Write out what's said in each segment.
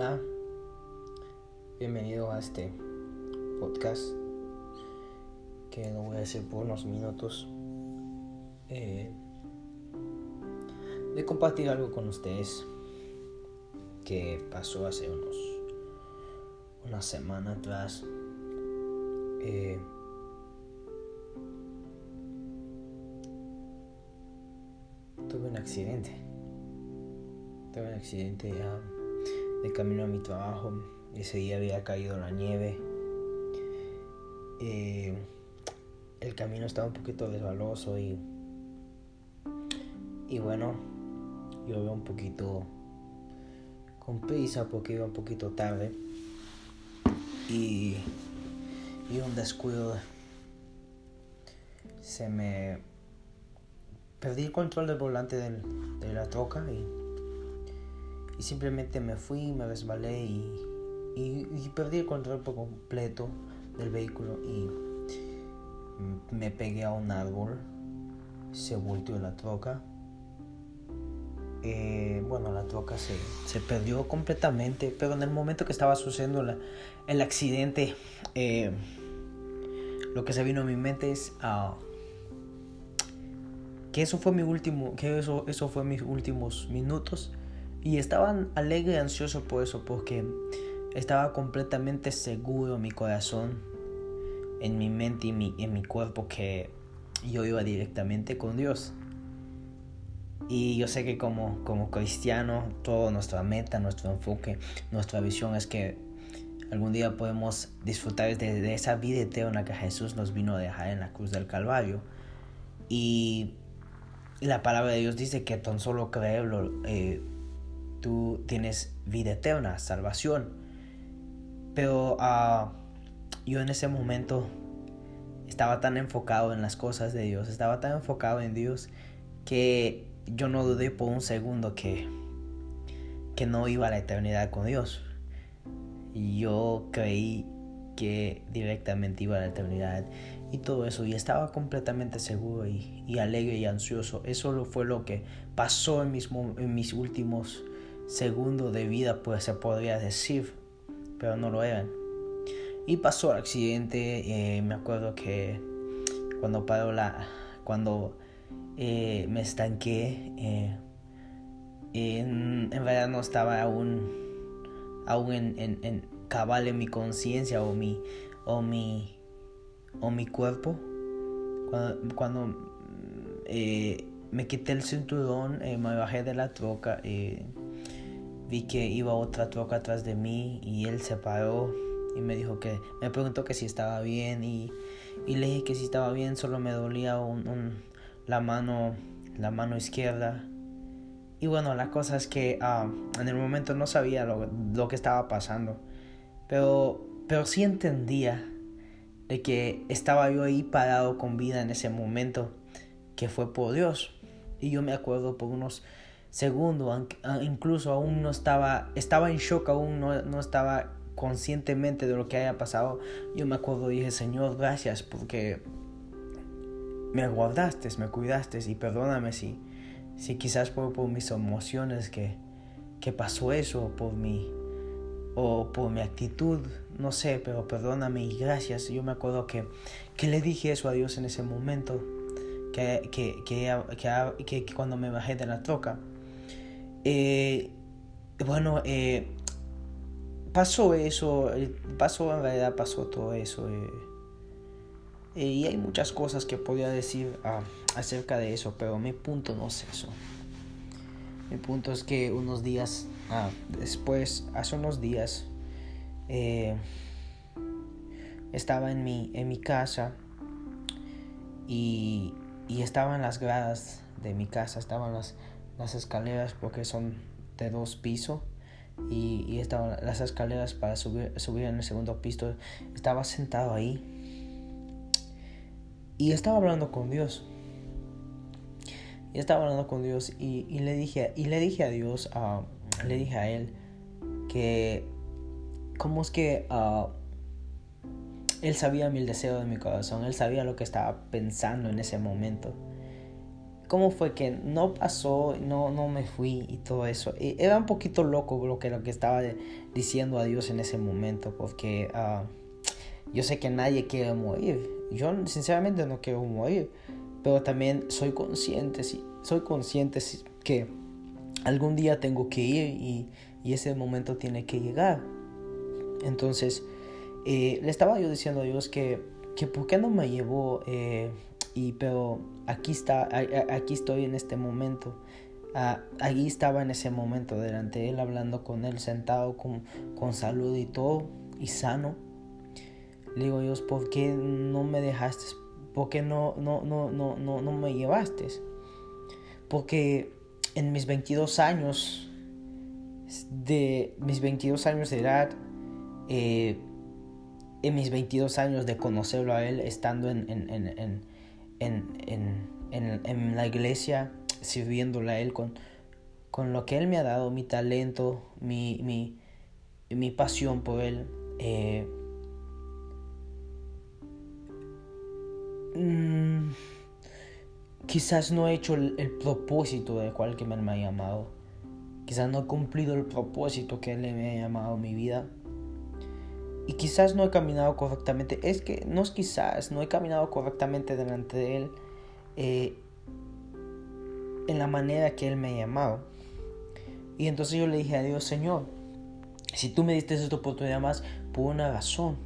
Hola, bienvenido a este podcast que lo voy a hacer por unos minutos eh, de compartir algo con ustedes que pasó hace unos una semana atrás. Eh, tuve un accidente. Tuve un accidente de camino a mi trabajo. Ese día había caído la nieve. Eh, el camino estaba un poquito desvaloso y, y bueno, yo iba un poquito con prisa porque iba un poquito tarde y, y un descuido se me perdí el control del volante de la troca y, y, simplemente me fui, me resbalé y, perdí el control por completo del vehículo y me pegué a un árbol, se volteó la troca. Eh, bueno, la troca se, se, perdió completamente, pero en el momento que estaba sucediendo el accidente, eh, lo que se vino a mi mente es uh, que eso fue mi último, que eso, eso fue mis últimos minutos y estaba alegre y ansioso por eso, porque estaba completamente seguro en mi corazón, en mi mente y mi, en mi cuerpo que yo iba directamente con Dios. Y yo sé que como, como cristiano, toda nuestra meta, nuestro enfoque, nuestra visión es que algún día podemos disfrutar de, esa vida eterna que Jesús nos vino a dejar en la cruz del Calvario. Y la palabra de Dios dice que tan solo creerlo, eh, tú tienes vida eterna, salvación. Pero uh, yo en ese momento estaba tan enfocado en las cosas de Dios, estaba tan enfocado en Dios que yo no dudé por un segundo que, que no iba a la eternidad con Dios. Yo creí que directamente iba a la eternidad y todo eso y estaba completamente seguro y, alegre y ansioso. Eso fue lo que pasó en mis, en mis últimos segundos de vida, pues se podría decir, pero no lo eran. Y pasó el accidente, eh, me acuerdo que cuando paró la, cuando eh, me estanqué, eh, en, en, verdad no estaba aún, aún en, en, en cabal en mi conciencia o mi, o mi o mi cuerpo. Cuando, eh, me quité el cinturón, me bajé de la troca, vi que iba otra troca atrás de mí y él se paró y me dijo que, me preguntó que si estaba bien y, y le dije que si estaba bien, solo me dolía un, la mano, la mano izquierda. Y bueno, la cosa es que ah, en el momento no sabía lo, lo, que estaba pasando, pero, pero sí entendía de que estaba yo ahí parado con vida en ese momento, que fue por Dios. Y yo me acuerdo por unos segundos, incluso aún no estaba, estaba en shock, aún no, no estaba conscientemente de lo que haya pasado. Yo me acuerdo dije, Señor, gracias porque me guardaste, me cuidaste y perdóname si, si quizás por, por mis emociones que, que pasó eso, por mi, o por mi actitud, no sé, pero perdóname y gracias. Yo me acuerdo que, que le dije eso a Dios en ese momento, que, que, que, que cuando me bajé de la troca. Eh, bueno, eh, pasó eso, eh, pasó en realidad, pasó todo eso. y hay muchas cosas que podría decir ah, acerca de eso, pero mi punto no es eso. Mi punto es que unos días ah, después, hace unos días, eh, estaba en mi, en mi casa y, y estaba en las gradas de mi casa, estaban las, las escaleras porque son de dos pisos y, y, estaban las escaleras para subir, subir en el segundo piso. Estaba sentado ahí y estaba hablando con Dios. Y estaba hablando con Dios y, y, le, dije, y le dije a Dios, uh, le dije a Él que cómo es que uh, Él sabía mi deseo de mi corazón, Él sabía lo que estaba pensando en ese momento. Cómo fue que no pasó, no, no me fui y todo eso. era un poquito loco lo que, lo que estaba diciendo a Dios en ese momento, porque ah, yo sé que nadie quiere morir. Yo sinceramente no quiero morir, pero también soy consciente, soy consciente que algún día tengo que ir y, ese momento tiene que llegar. Entonces, eh, le estaba yo diciendo a Dios que, que por qué no me llevó, eh, y, pero aquí, está, aquí estoy en este momento. Allí estaba en ese momento delante de él, hablando con él, sentado con, con salud y todo, y sano. Le digo, Dios, ¿por qué no me dejaste? ¿Por qué no, no, no, no, no, no me llevaste? Porque en mis 22 años, de mis 22 años de edad, eh, en mis 22 años de conocerlo a él, estando en, la iglesia, sirviéndole a él con, con lo que él me ha dado, mi talento, mi, mi, mi pasión por él. Eh, mm, quizás no he hecho el, propósito de cual que me ha llamado. Quizás no he cumplido el propósito que Él me ha llamado a mi vida. Y quizás no he caminado correctamente. Es que no es quizás, no he caminado correctamente delante de Él eh, en la manera que Él me ha llamado. Y entonces yo le dije a Dios, Señor, si tú me diste esta oportunidad más, por una razón.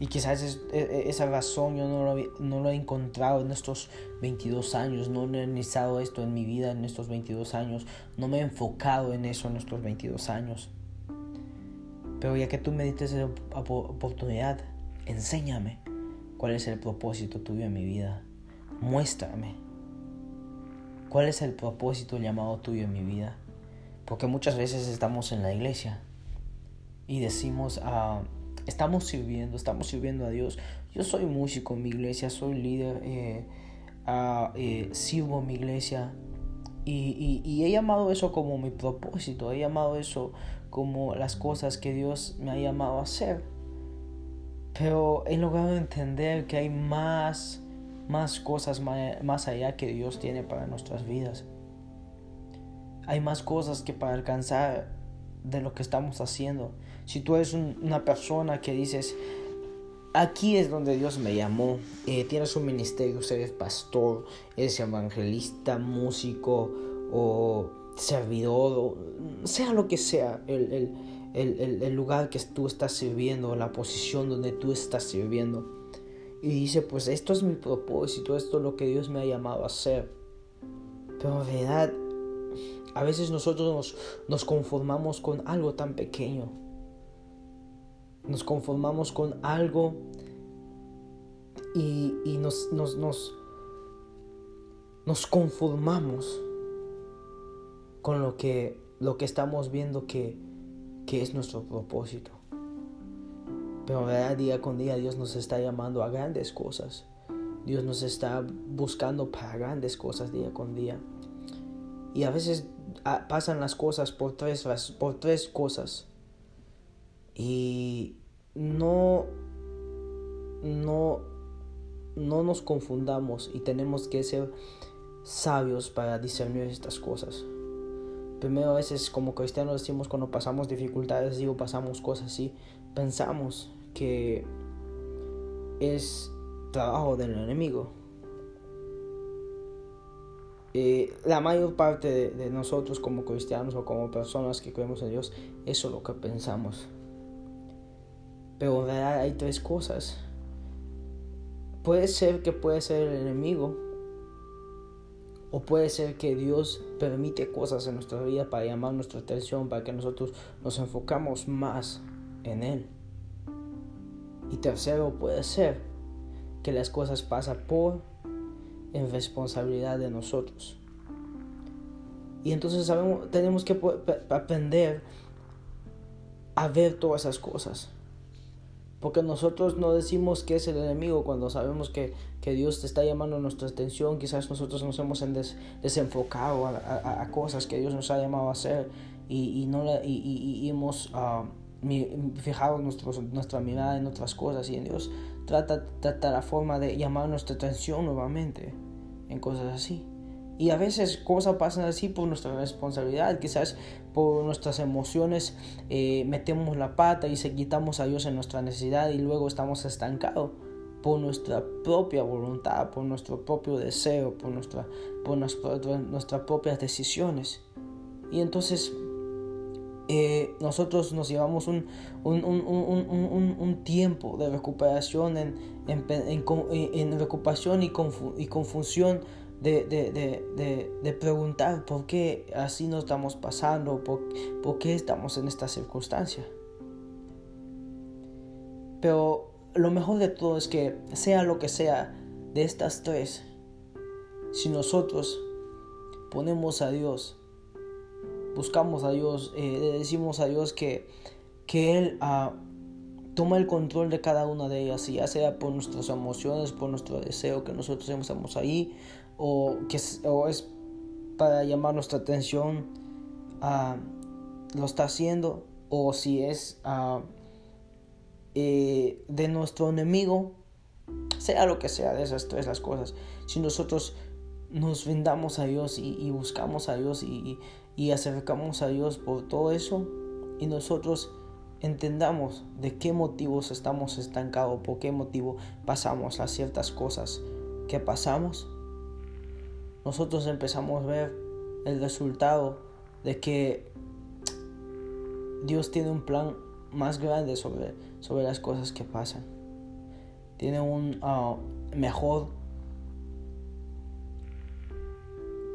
Y quizás e, e, esa razón yo no lo, no lo, he encontrado en estos 22 años, no he analizado esto en mi vida en estos 22 años, no me he enfocado en eso en estos 22 años. Pero ya que tú me diste esa oportunidad, enséñame cuál es el propósito tuyo en mi vida. Muéstrame cuál es el propósito llamado tuyo en mi vida. Porque muchas veces estamos en la iglesia y decimos. Ah, estamos sirviendo, estamos sirviendo a Dios. Yo soy músico en mi iglesia, soy líder, eh, eh, sirvo en mi iglesia y, he llamado eso como mi propósito, he llamado eso como las cosas que Dios me ha llamado a hacer. Pero he logrado entender que hay más, más cosas más allá que Dios tiene para nuestras vidas. Hay más cosas que para alcanzar de lo que estamos haciendo. Si tú eres una persona que dices, aquí es donde Dios me llamó, eh, tienes un ministerio, eres pastor, eres evangelista, músico o servidor, sea lo que sea, el, el, lugar que tú estás sirviendo, la posición donde tú estás sirviendo. Y dice, pues esto es mi propósito, esto es lo que Dios me ha llamado a hacer. Pero en verdad, a veces nosotros nos, nos conformamos con algo tan pequeño. Nos conformamos con algo y, y nos, nos, nos, nos, conformamos con lo que, lo que estamos viendo que, que es nuestro propósito. Pero día con día Dios nos está llamando a grandes cosas. Dios nos está buscando para grandes cosas día con día. Y a veces pasan las cosas por tres, por tres cosas. Y no, no, no nos confundamos y tenemos que ser sabios para discernir estas cosas. Primero a veces como cristianos decimos cuando pasamos dificultades, digo, pasamos cosas así, pensamos que es trabajo del enemigo eh, la mayor parte de, nosotros como cristianos o como personas que creemos en Dios, eso es lo que pensamos. Pero en realidad hay tres cosas. Puede ser que puede ser el enemigo. O puede ser que Dios permite cosas en nuestra vida para llamar nuestra atención, para que nosotros nos enfocamos más en Él. Y tercero, puede ser que las cosas pasan por en responsabilidad de nosotros. Y entonces sabemos, tenemos que aprender a ver todas esas cosas. Porque nosotros no decimos que es el enemigo cuando sabemos que, que Dios está llamando nuestra atención. Quizás nosotros nos hemos desenfocado a, cosas que Dios nos ha llamado a hacer y, y no y, hemos uh, fijado nuestra mirada en otras cosas y en Dios trata, trata la forma de llamar nuestra atención nuevamente en cosas así. Y a veces cosas pasan así por nuestra responsabilidad, quizás por nuestras emociones eh, metemos la pata y se quitamos a Dios en nuestra necesidad y luego estamos estancados por nuestra propia voluntad, por nuestro propio deseo, por, nuestra, por nuestras propias decisiones. Y entonces eh, nosotros nos llevamos un, un, tiempo de recuperación en, en, recuperación y, y confusión de, de, preguntar por qué así nos estamos pasando, por, por qué estamos en esta circunstancia. Pero lo mejor de todo es que sea lo que sea de estas tres, si nosotros ponemos a Dios, buscamos a Dios, eh, le decimos a Dios que, que Él ah, toma el control de cada una de ellas, ya sea por nuestras emociones, por nuestro deseo que nosotros estamos ahí, o que o es para llamar nuestra atención, uh, lo está haciendo, o si es uh, eh, de nuestro enemigo, sea lo que sea de esas tres las cosas, si nosotros nos vendamos a Dios y, buscamos a Dios y, y, acercamos a Dios por todo eso, y nosotros entendamos de qué motivos estamos estancados, por qué motivo pasamos a ciertas cosas que pasamos, nosotros empezamos a ver el resultado de que Dios tiene un plan más grande sobre, sobre las cosas que pasan. Tiene un ah, mejor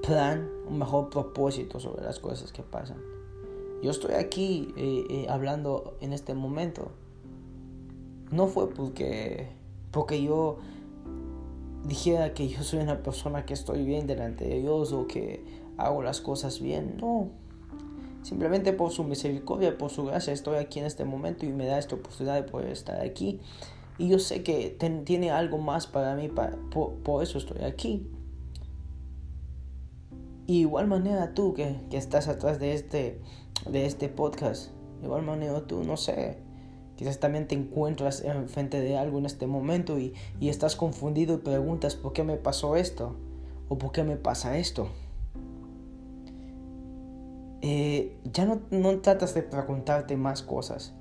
plan, un mejor propósito sobre las cosas que pasan. Yo estoy aquí eh, eh, hablando en este momento. No fue porque, porque yo dijera que yo soy una persona que estoy bien delante de Dios o que hago las cosas bien. No, Simplemente por su misericordia, por su gracia, estoy aquí en este momento y me da esta oportunidad de poder estar aquí. Y yo sé que tiene algo más para mí, por, eso estoy aquí. Y igual manera tú que, estás atrás de este, de este podcast, igual manera tú, no sé, quizás también te encuentras enfrente de algo en este momento y, y estás confundido y preguntas por qué me pasó esto o por qué me pasa esto. Eh, ya no, no, tratas de preguntarte más cosas.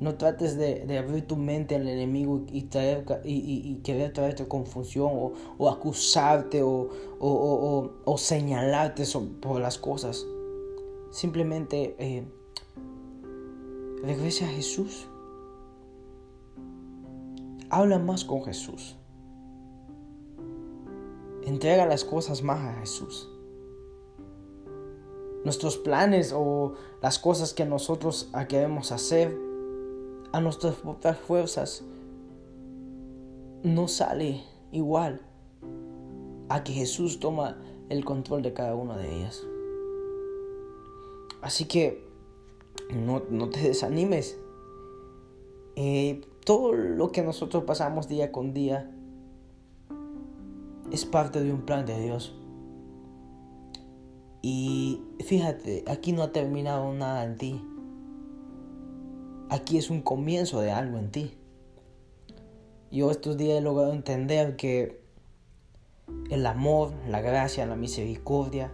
No trates de, abrir tu mente al enemigo y, traer, y, y, querer traerte confusión o, o acusarte o, o, o, señalarte por las cosas. Simplemente eh, regresa a Jesús. Habla más con Jesús. Entrega las cosas más a Jesús nuestros planes o las cosas que nosotros queremos hacer a nuestras propias fuerzas no sale igual a que Jesús toma el control de cada una de ellas. Así que no, te desanimes. Eh, todo lo que nosotros pasamos día con día es parte de un plan de Dios. Y fíjate, aquí no ha terminado nada en ti. Aquí es un comienzo de algo en ti. Yo estos días he logrado entender que el amor, la gracia, la misericordia,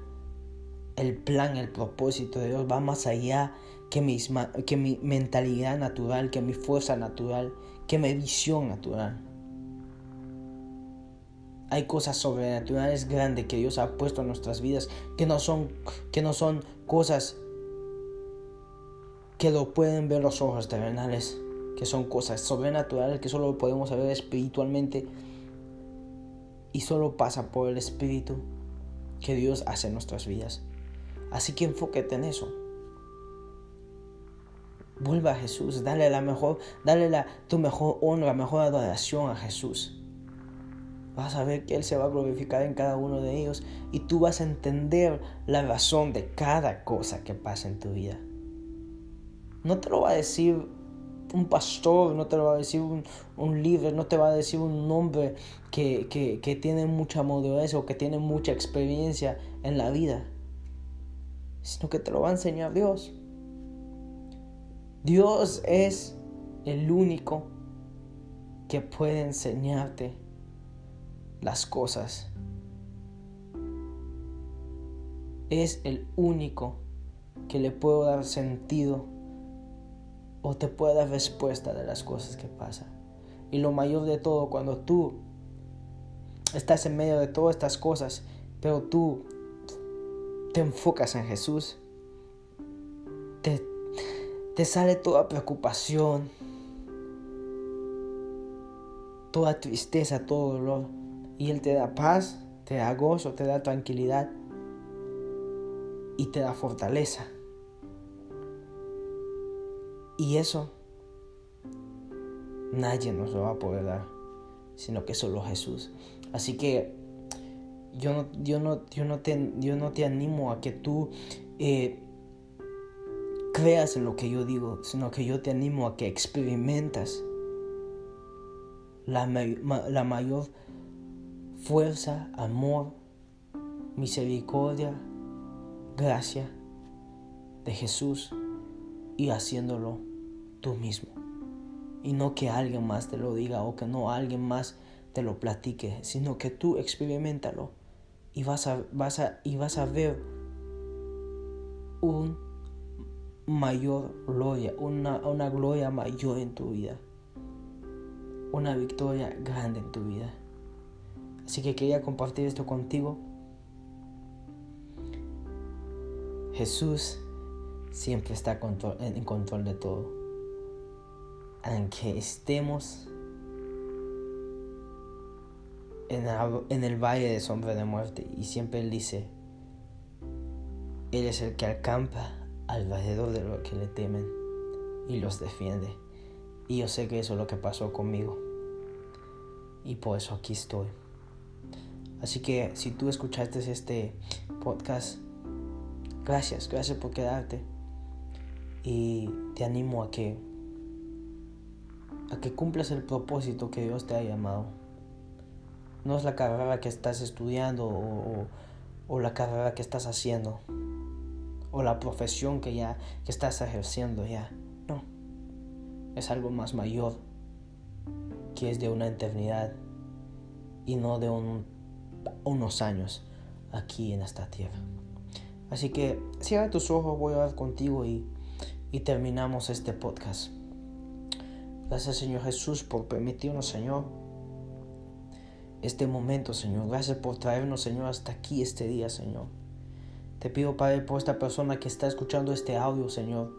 el plan, el propósito de Dios va más allá que, que mi mentalidad natural, que mi fuerza natural, que mi visión natural. Hay cosas sobrenaturales grandes que Dios ha puesto en nuestras vidas que no son, que no son cosas que lo pueden ver los ojos terrenales, que son cosas sobrenaturales que solo podemos ver espiritualmente y solo pasa por el espíritu que Dios hace en nuestras vidas. Así que enfóquete en eso. Vuelva a Jesús, dale la mejor, dale la, tu mejor honra, mejor adoración a Jesús vas a ver que Él se va a glorificar en cada uno de ellos y tú vas a entender la razón de cada cosa que pasa en tu vida. No te lo va a decir un pastor, no te lo va a decir un, un líder, no te va a decir un hombre que, que, que tiene mucha madurez o que tiene mucha experiencia en la vida, sino que te lo va a enseñar Dios. Dios es el único que puede enseñarte las cosas es el único que le puede dar sentido o te puede dar respuesta de las cosas que pasan. Y lo mayor de todo, cuando tú estás en medio de todas estas cosas, pero tú te enfocas en Jesús, te sale toda preocupación, toda tristeza, todo dolor. Y Él te da paz, te da gozo, te da tranquilidad y te da fortaleza. Y eso nadie nos lo va a poder dar, sino que solo Jesús. Así que yo no, yo no, yo no, te, yo no te animo a que tú eh, creas lo que yo digo, sino que yo te animo a que experimentas la, la mayor fuerza, amor, misericordia, gracia de Jesús y haciéndolo tú mismo. Y no que alguien más te lo diga o que no alguien más te lo platique, sino que tú experimentalo y vas a, vas a, y vas a ver un mayor gloria, una, una gloria mayor en tu vida, una victoria grande en tu vida. Así que quería compartir esto contigo. Jesús siempre está en control de todo aunque estemos en, el valle de sombra de muerte, y siempre Él dice, Él es el que acampa alrededor de los que le temen y los defiende. Y yo sé que eso es lo que pasó conmigo. Y por eso aquí estoy. Así que si tú escuchaste este podcast, gracias, gracias por quedarte. Y te animo a que a que cumplas el propósito que Dios te ha llamado. No es la carrera que estás estudiando o, la carrera que estás haciendo o la profesión que ya que estás ejerciendo ya. No. Es algo más mayor que es de una eternidad y no de unos años aquí en esta tierra. Así que cierra tus ojos, voy a hablar contigo y, y terminamos este podcast. Gracias Señor Jesús por permitirnos, Señor, este momento, Señor. Gracias por traernos, Señor, hasta aquí este día, Señor. Te pido, Padre, por esta persona que está escuchando este audio, Señor.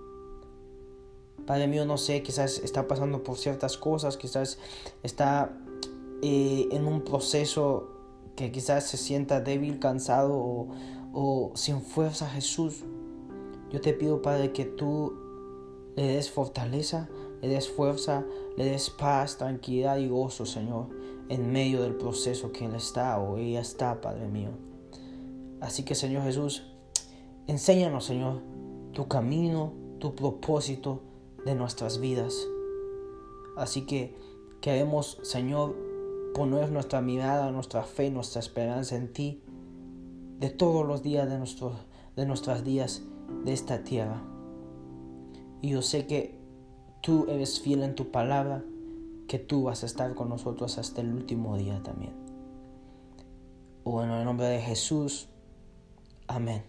Padre mío, no sé, quizás está pasando por ciertas cosas, quizás está eh, en un proceso que quizás se sienta débil, cansado o, o sin fuerza, Jesús. Yo te pido, Padre, que tú le des fortaleza, le des fuerza, le des paz, tranquilidad y gozo, Señor, en medio del proceso que Él está o ella está, Padre mío. Así que, Señor Jesús, enséñanos, Señor, tu camino, tu propósito de nuestras vidas. Así que queremos, Señor, poner nuestra mirada, nuestra fe, nuestra esperanza en ti de todos los días de, nuestro, de nuestras días de esta tierra. Y yo sé que tú eres fiel en tu palabra, que tú vas a estar con nosotros hasta el último día también. O en el nombre de Jesús. Amén.